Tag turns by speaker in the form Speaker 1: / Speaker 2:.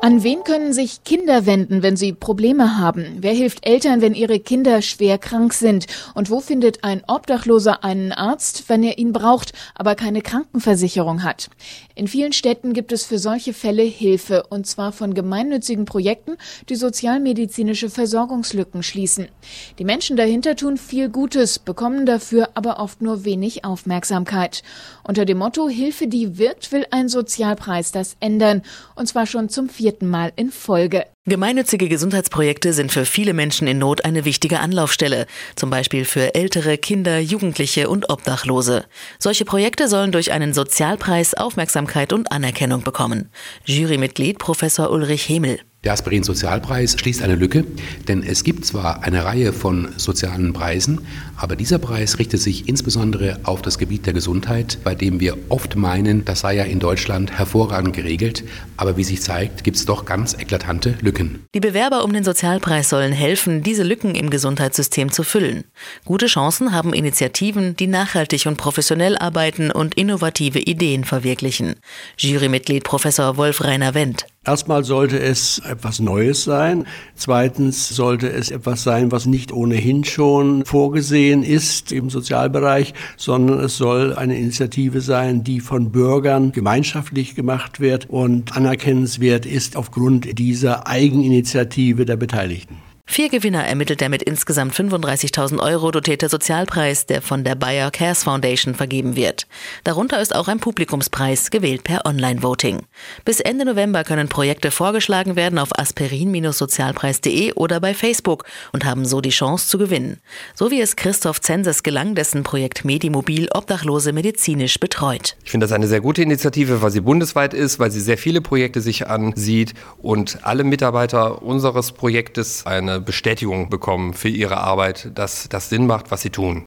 Speaker 1: An wen können sich Kinder wenden, wenn sie Probleme haben? Wer hilft Eltern, wenn ihre Kinder schwer krank sind? Und wo findet ein Obdachloser einen Arzt, wenn er ihn braucht, aber keine Krankenversicherung hat? In vielen Städten gibt es für solche Fälle Hilfe, und zwar von gemeinnützigen Projekten, die sozialmedizinische Versorgungslücken schließen. Die Menschen dahinter tun viel Gutes, bekommen dafür aber oft nur wenig Aufmerksamkeit. Unter dem Motto Hilfe, die wirkt, will ein Sozialpreis das ändern, und zwar schon zum vierten vierten Mal in Folge.
Speaker 2: Gemeinnützige Gesundheitsprojekte sind für viele Menschen in Not eine wichtige Anlaufstelle, zum Beispiel für ältere, Kinder, Jugendliche und Obdachlose. Solche Projekte sollen durch einen Sozialpreis Aufmerksamkeit und Anerkennung bekommen. Jurymitglied Professor Ulrich Hemel.
Speaker 3: Der Aspirin-Sozialpreis schließt eine Lücke, denn es gibt zwar eine Reihe von sozialen Preisen, aber dieser Preis richtet sich insbesondere auf das Gebiet der Gesundheit, bei dem wir oft meinen, das sei ja in Deutschland hervorragend geregelt, aber wie sich zeigt, gibt es doch ganz eklatante Lücken.
Speaker 2: Die Bewerber um den Sozialpreis sollen helfen, diese Lücken im Gesundheitssystem zu füllen. Gute Chancen haben Initiativen, die nachhaltig und professionell arbeiten und innovative Ideen verwirklichen. Jurymitglied Professor Wolf Rainer Wendt.
Speaker 4: Erstmal sollte es etwas Neues sein. Zweitens sollte es etwas sein, was nicht ohnehin schon vorgesehen ist im Sozialbereich, sondern es soll eine Initiative sein, die von Bürgern gemeinschaftlich gemacht wird und anerkennenswert ist aufgrund dieser Eigeninitiative der Beteiligten.
Speaker 2: Vier Gewinner ermittelt der mit insgesamt 35.000 Euro dotierte Sozialpreis, der von der Bayer Cares Foundation vergeben wird. Darunter ist auch ein Publikumspreis, gewählt per Online-Voting. Bis Ende November können Projekte vorgeschlagen werden auf aspirin-sozialpreis.de oder bei Facebook und haben so die Chance zu gewinnen. So wie es Christoph Zenses gelang, dessen Projekt Medimobil Obdachlose medizinisch betreut.
Speaker 5: Ich finde das eine sehr gute Initiative, weil sie bundesweit ist, weil sie sehr viele Projekte sich ansieht und alle Mitarbeiter unseres Projektes eine Bestätigung bekommen für ihre Arbeit, dass das Sinn macht, was sie tun.